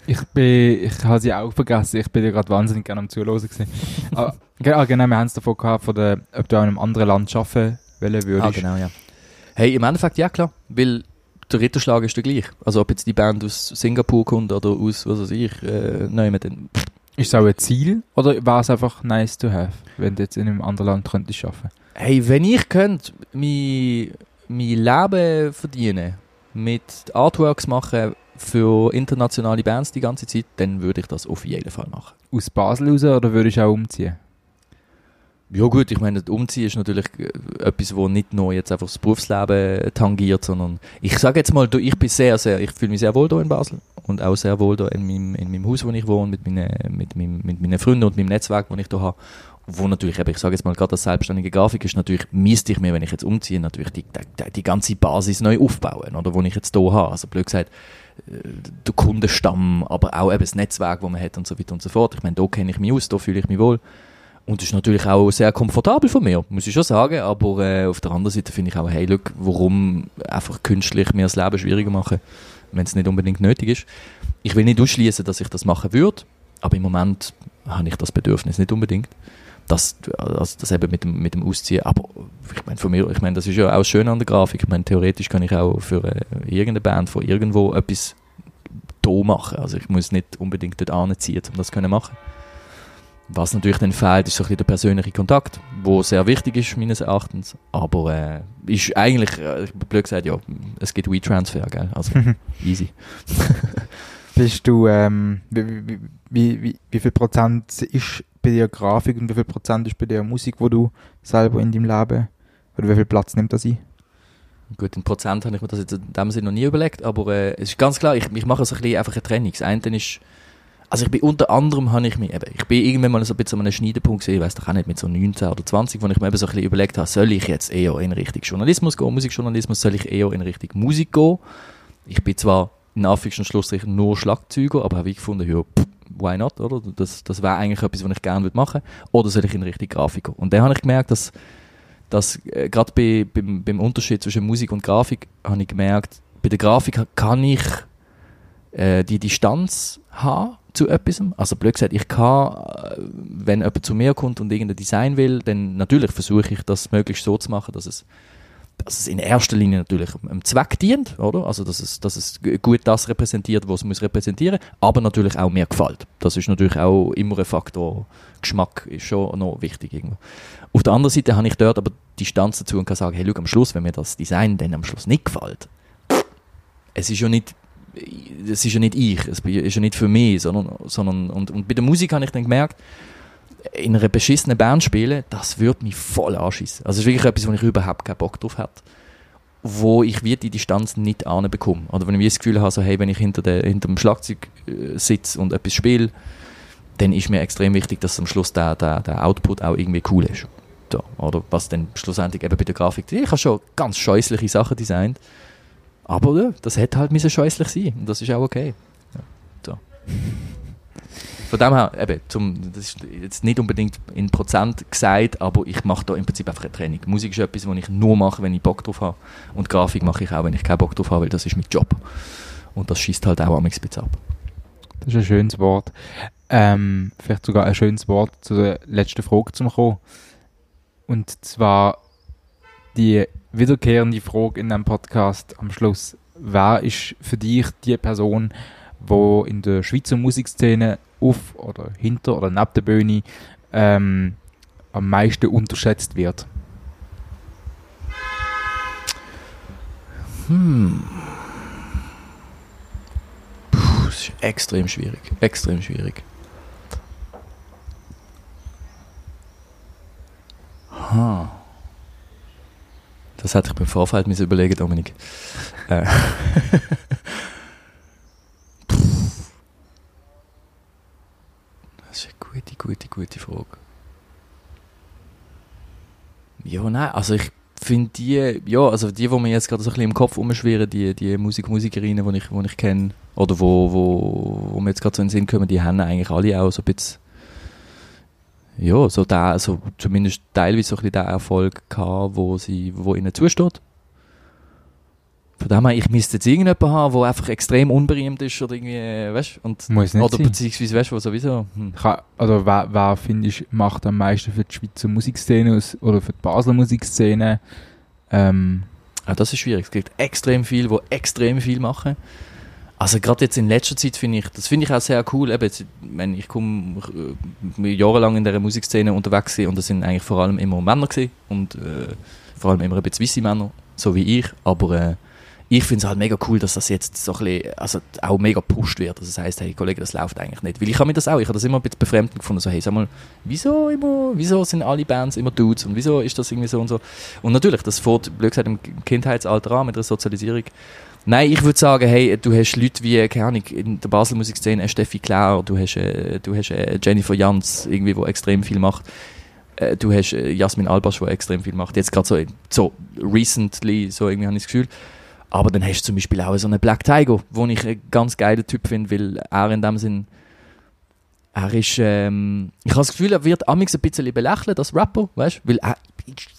Ich bin, ich habe sie auch vergessen, ich bin ja gerade wahnsinnig gerne am Zuhören gewesen. [LAUGHS] ah, ah, genau, wir haben es davon gehabt, von der, ob du in einem anderen Land arbeiten wollen würdest. Ah, genau, ja. Hey, im Endeffekt ja klar, weil der Ritterschlag ist der gleich. Also ob jetzt die Band aus Singapur kommt oder aus, was weiß ich, äh, nehmen, dann Ist es auch ein Ziel oder war es einfach nice to have, wenn du jetzt in einem anderen Land könntest arbeiten? Hey, wenn ich könnte mein, mein Leben verdienen, mit Artworks machen für internationale Bands die ganze Zeit, dann würde ich das auf jeden Fall machen. Aus Basel raus oder würdest du auch umziehen? Ja gut, ich meine, das Umziehen ist natürlich äh, etwas, wo nicht nur jetzt einfach das Berufsleben tangiert, sondern ich sage jetzt mal, ich bin sehr, sehr, ich fühle mich sehr wohl hier in Basel und auch sehr wohl hier in meinem, in meinem Haus, wo ich wohne, mit meinen, mit, meinem, mit meinen Freunden und meinem Netzwerk, das ich hier habe. Wo natürlich, ich sage jetzt mal gerade als selbstständige Grafik ist natürlich, müsste ich mir, wenn ich jetzt umziehe, natürlich die, die, die ganze Basis neu aufbauen, oder, wo ich jetzt hier habe. Also blöd gesagt, äh, der Kundenstamm, aber auch eben das Netzwerk, das man hat und so weiter und so fort. Ich meine, da kenne ich mich aus, da fühle ich mich wohl. Und das ist natürlich auch sehr komfortabel von mir, muss ich schon sagen. Aber äh, auf der anderen Seite finde ich auch, hey, look, warum einfach künstlich mir das Leben schwieriger machen, wenn es nicht unbedingt nötig ist. Ich will nicht ausschließen, dass ich das machen würde, aber im Moment habe ich das Bedürfnis nicht unbedingt. Das, also das eben mit dem, mit dem Ausziehen. Aber ich meine, von mir, ich meine, das ist ja auch schön an der Grafik. Ich meine, theoretisch kann ich auch für äh, irgendeine Band von irgendwo etwas da machen. Also ich muss nicht unbedingt dort anziehen, um das zu machen. Was natürlich dann fehlt, ist so ein bisschen der persönliche Kontakt, wo sehr wichtig ist, meines Erachtens. Aber äh, ist eigentlich, äh, blöd gesagt, ja, es gibt WeTransfer, gell? Also [LAUGHS] easy. Bist du, ähm, wie, wie, wie, wie viel Prozent ist bei dir Grafik und wie viel Prozent ist bei dir Musik, wo du selber in deinem Leben, oder wie viel Platz nimmt das ein? Gut, in Prozent habe ich mir das jetzt in dem Sinne noch nie überlegt, aber äh, es ist ganz klar, ich, ich mache so ein bisschen einfach eine Trennung. Das eine ist, also ich bin unter anderem, habe ich mich eben, ich bin irgendwann mal so ein bisschen an einem Schneidepunkt gesehen, ich weiß doch auch nicht, mit so 19 oder 20, wo ich mir eben so ein bisschen überlegt habe, soll ich jetzt eher in Richtung Journalismus gehen, Musikjournalismus, soll ich eher in Richtung Musik gehen? Ich bin zwar in Anführungs- und Schlussstrichen nur Schlagzeuger, aber habe ich gefunden, ja, pff, why not, oder? Das, das wäre eigentlich etwas, was ich gerne machen würde. Oder soll ich in Richtung Grafik gehen? Und dann habe ich gemerkt, dass, dass äh, gerade bei, beim, beim Unterschied zwischen Musik und Grafik, habe ich gemerkt, bei der Grafik kann ich äh, die Distanz haben zu etwas. Also blöd gesagt, ich kann, äh, wenn jemand zu mir kommt und irgendein Design will, dann natürlich versuche ich das möglichst so zu machen, dass es, dass es in erster Linie natürlich einem Zweck dient, oder? Also dass es, dass es gut das repräsentiert, was es muss repräsentieren, aber natürlich auch mir gefällt. Das ist natürlich auch immer ein Faktor. Geschmack ist schon noch wichtig irgendwo. Auf der anderen Seite habe ich dort aber Distanz dazu und kann sagen, hey, schau, am Schluss, wenn mir das Design dann am Schluss nicht gefällt, es ist ja nicht es ist ja nicht ich, es ist ja nicht für mich, sondern, sondern und, und bei der Musik habe ich dann gemerkt, in einer beschissenen Band spielen, das würde mich voll anschießen. Also es ist wirklich etwas, wo ich überhaupt keinen Bock drauf hätte. Wo ich wie die Distanz nicht bekomme. Oder wenn ich das Gefühl habe, so, hey, wenn ich hinter, der, hinter dem Schlagzeug äh, sitze und etwas spiele, dann ist mir extrem wichtig, dass am Schluss der, der, der Output auch irgendwie cool ist. So, oder was dann schlussendlich eben bei der Grafik, ich habe schon ganz scheußliche Sachen designt, aber ja, das hätte halt müssen scheußlich sein und das ist auch okay. Ja, so. [LAUGHS] Von dem her, eben, zum, das ist jetzt nicht unbedingt in Prozent gesagt, aber ich mache da im Prinzip einfach eine Training. Musik ist etwas, was ich nur mache, wenn ich Bock drauf habe. Und Grafik mache ich auch, wenn ich keinen Bock drauf habe, weil das ist mein Job. Und das schießt halt auch am bisschen ab. Das ist ein schönes Wort. Ähm, vielleicht sogar ein schönes Wort zu der letzten Frage zum kommen. Und zwar die wiederkehrende Frage in einem Podcast am Schluss. Wer ist für dich die Person, wo in der Schweizer Musikszene auf oder hinter oder neben der Bühne ähm, am meisten unterschätzt wird? Hm. Puh, das ist extrem schwierig. Extrem schwierig. Ha. Das hätte ich beim Vorfeld überlegen, Dominik. Äh. [LAUGHS] Puh. das ist eine gute, Frage. Ja, nein, also ich finde die, ja, also die, die mir jetzt gerade so ein bisschen im Kopf umschwirren, die, die Musik, Musikerinnen, die ich, die ich kenne, oder wo, wo, wo mir jetzt gerade so in den Sinn kommen, die haben eigentlich alle auch so ein bisschen, ja, so der, also zumindest teilweise so ein bisschen den Erfolg gehabt, wo, sie, wo ihnen zusteht. Von dem her, ich müsste jetzt irgendjemanden haben, der einfach extrem unberühmt ist oder irgendwie, weißt und, Muss nicht oder sein. beziehungsweise, weißt du, sowieso, hm. Kann, oder wer, wer finde ich, macht am meisten für die Schweizer Musikszene aus, oder für die Basler Musikszene? Ähm, Ah, das ist schwierig. Es gibt extrem viel, die extrem viel machen. Also gerade jetzt in letzter Zeit finde ich, das finde ich auch sehr cool. Eben, jetzt, ich, meine, ich komme äh, jahrelang in der Musikszene unterwegs und das sind eigentlich vor allem immer Männer gewesen und äh, vor allem immer ein bisschen weisse Männer, so wie ich. Aber äh, ich finde es halt mega cool, dass das jetzt so ein bisschen, also auch mega gepusht wird. Also das heißt, hey Kollege, das läuft eigentlich nicht. Weil ich habe mir das auch, ich habe das immer ein bisschen befremdend gefunden. So, hey, sag mal, wieso immer, wieso sind alle Bands immer Dudes und wieso ist das irgendwie so und so? Und natürlich, das fährt, blöd gesagt, im Kindheitsalter an mit der Sozialisierung. Nein, ich würde sagen, hey, du hast Leute wie, keine Ahnung, in der Basel Musikszene, äh, Steffi Klauer, du hast, äh, du hast äh, Jennifer Jans, irgendwie, wo extrem viel macht. Äh, du hast äh, Jasmin Albasch, wo extrem viel macht. Jetzt gerade so, so recently, so irgendwie habe ich das Gefühl. Aber dann hast du zum Beispiel auch so einen Black Tiger, wo ich einen ganz geiler Typ finde, weil er in dem Sinn, er ist, ähm, ich habe das Gefühl, er wird amigs ein bisschen belächelt als Rapper, weißt du, weil er,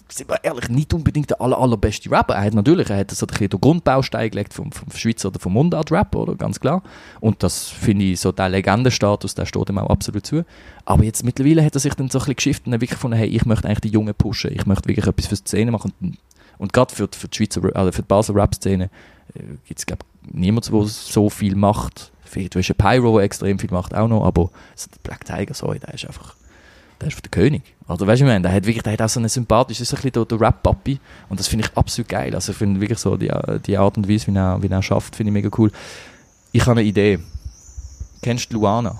sind wir ehrlich, nicht unbedingt der aller, allerbeste Rapper. Er hat natürlich, er hat so ein den Grundbaustein gelegt vom, vom Schweizer oder vom Mundart-Rapper, oder, ganz klar. Und das finde ich, so der Legendenstatus, der steht ihm auch absolut zu. Aber jetzt mittlerweile hat er sich dann so ein bisschen geschifft und dann wirklich gefunden, hey, ich möchte eigentlich die Jungen pushen, ich möchte wirklich etwas für Szene machen. Und, und gerade für, die- für die Schweizer, also für die Basel Rap-Szene äh, gibt es, glaube ich, niemanden, der so viel macht. Du hast einen Pyro, der extrem viel macht, auch noch, aber der Black Tiger, sorry, der ist einfach, der ist der König. Also weißt du, ich meine, der hat wirklich, der hat auch so einen sympathischen, ist ein bisschen der, der Rap-Papi und das finde ich absolut geil. Also ich finde wirklich so die, die Art und Weise, wie er, wie er schafft, finde ich mega cool. Ich habe eine Idee. Kennst du Luana?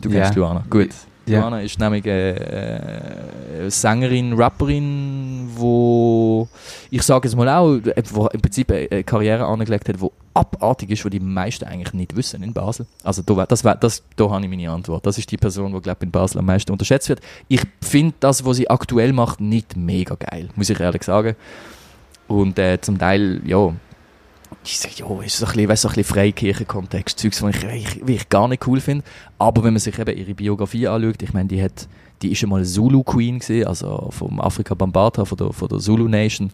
Du kennst Luana, gut. Ja. Luana ist nämlich eine äh, Sängerin, Rapperin, wo ich sage es mal auch, äh, wo im Prinzip eine Karriere angelegt hat, die abartig ist, wo die meisten eigentlich nicht wissen in Basel. Also da, das, das, da habe ich meine Antwort. Das ist die Person, die glaube in Basel am meisten unterschätzt wird. Ich finde das, was sie aktuell macht, nicht mega geil, muss ich ehrlich sagen. Und äh, zum Teil, ja, ich sag, ja, ist so ein bisschen, Freikirchen-Kontext, Zeugs, was ich, ich, ich gar nicht cool finde. Aber wenn man sich eben ihre Biografie anschaut, ich meine, die hat, die ist einmal Zulu Queen gesehen, also vom Afrika Bambata, von der, von der Zulu Nation,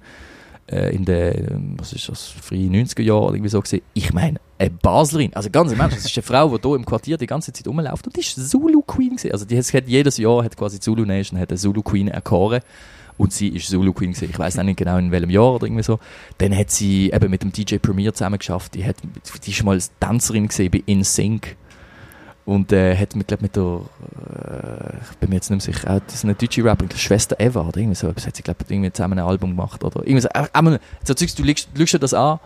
äh, in den, was ist das, frühen 90er Jahren oder irgendwie so gesehen. Ich meine, eine Baslerin, also ganz im Ernst, das ist eine Frau, die hier im Quartier die ganze Zeit rumläuft und die ist Zulu Queen gesehen. Also die hat, jedes Jahr hat quasi Zulu Nation hat eine Zulu Queen erkoren und sie ist Zulu Queen gewesen. Ich weiß nicht genau in welchem Jahr oder irgendwie so. Dann hat sie eben mit dem DJ Premier zusammen geschafft. Die hat, die ist mal als Tänzerin gesehen bei In Sync und äh, hat mit, glaub, mit der, äh, ich bin mir jetzt nicht mehr sicher, auch, das ist eine deutsche Rapperin, Schwester Eva oder irgendwie so etwas, hat sie glaube irgendwie zusammen ein Album gemacht oder irgendwie so, äh, so du schaust dir das an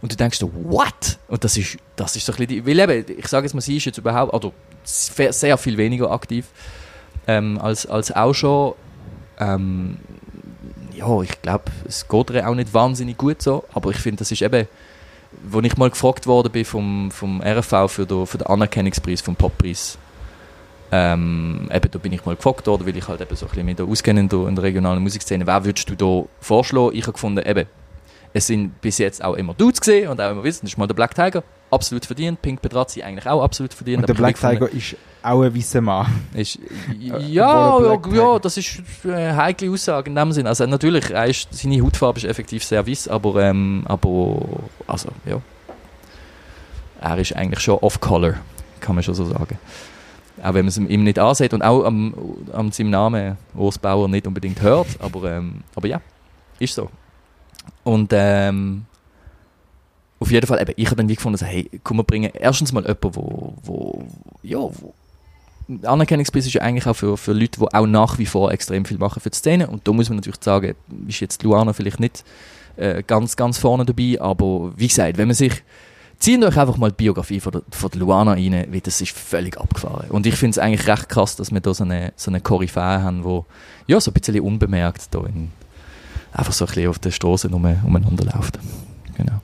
und du denkst so, what? Und das ist, das ist so ein bisschen, die, weil eben, ich sage jetzt mal, sie ist jetzt überhaupt, sehr, sehr viel weniger aktiv ähm, als, als auch schon, ähm, ja, ich glaube, es geht auch nicht wahnsinnig gut so, aber ich finde, das ist eben, wo ich mal gefragt worden bin vom, vom RFV für den, für den Anerkennungspreis, vom Poppreis, ähm, eben, da bin ich mal gefragt worden, weil ich halt eben so ein bisschen mich auskenne in der, in der regionalen Musikszene. Wer würdest du da vorschlagen? Ich habe gefunden, eben, es sind bis jetzt auch immer Dudes gesehen und auch immer wissen, das ist mal der Black Tiger, absolut verdient, Pink Pedrazzi eigentlich auch absolut verdient. und der Black Tiger ist auch ein weißer Mann. ist, [LAUGHS] ja, er ja, ja, Tiger- das ist eine heikle Aussage in dem Sinn. Also natürlich, er ist, seine Hautfarbe ist effektiv sehr weiß, aber, ähm, aber also, ja. Er ist eigentlich schon off-color, kann man schon so sagen. Auch wenn man es ihm nicht ansieht und auch am, am seinem Namen Urs Bauer nicht unbedingt hört, aber, ähm, aber ja, ist so. Und ähm, auf jeden Fall, eben, ich habe dann wie gefunden, so, hey, komm, wir bringen erstens mal jemanden, wo, wo, ja, wo, Anerkennungspreis ist ja eigentlich auch für, für Leute, die auch nach wie vor extrem viel machen für die Szene. Und da muss man natürlich sagen, ist jetzt Luana vielleicht nicht äh, ganz, ganz vorne dabei, aber wie gesagt, wenn man sich. Zieht euch einfach mal die Biografie von der, von der Luana rein, weil das ist völlig abgefahren. Und ich finde es eigentlich recht krass, dass wir da so eine, so eine Koryphäe haben, wo ja, so ein bisschen unbemerkt da in, einfach so ein bisschen auf der Straße um, umeinander läuft. Genau.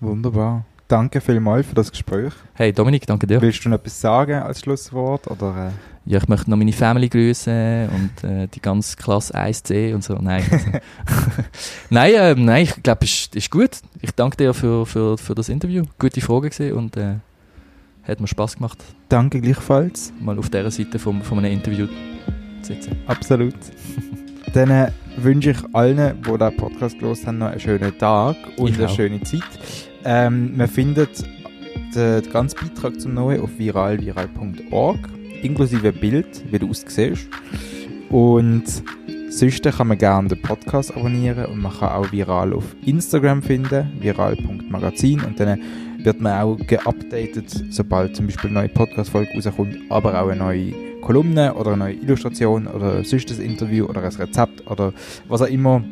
Wunderbar. Danke vielmals für das Gespräch. Hey Dominik, danke dir. Willst du noch etwas sagen als Schlusswort? Oder, äh, Ja, ich möchte noch meine Family grüßen und äh, die ganze Klasse 1C und so. Nein, also, [LAUGHS] [LAUGHS] nein, äh, nein ich glaube, es ist, ist gut. Ich danke dir für, für, für das Interview. Gute Frage gesehen und äh, Hat mir Spass gemacht, Danke gleichfalls. mal auf dieser Seite vom, von einem Interview zu sitzen. Absolut. [LAUGHS] Dann äh, wünsche ich allen, die diesen Podcast gehört haben, noch einen schönen Tag und eine schöne Zeit. Ähm, man findet den, den ganzen Beitrag zum Neuen auf viralviral.org, inklusive Bild, wie du aussiehst. Und sonst kann man gerne den Podcast abonnieren und man kann auch viral auf Instagram finden, viral.magazin und dann wird man auch geupdatet, sobald zum Beispiel eine neue Podcast-Folge rauskommt, aber auch eine neue Kolumne oder eine neue Illustration oder sonst ein Interview oder ein Rezept oder was auch immer.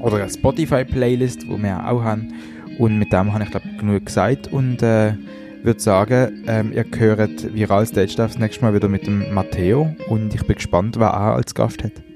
Oder eine Spotify-Playlist, die wir auch haben. Und mit dem habe ich, glaube genug gesagt und äh, würde sagen, ähm, ihr hört Viral Stage Dive das nächste Mal wieder mit dem Matteo und ich bin gespannt, wer er als Gast hat.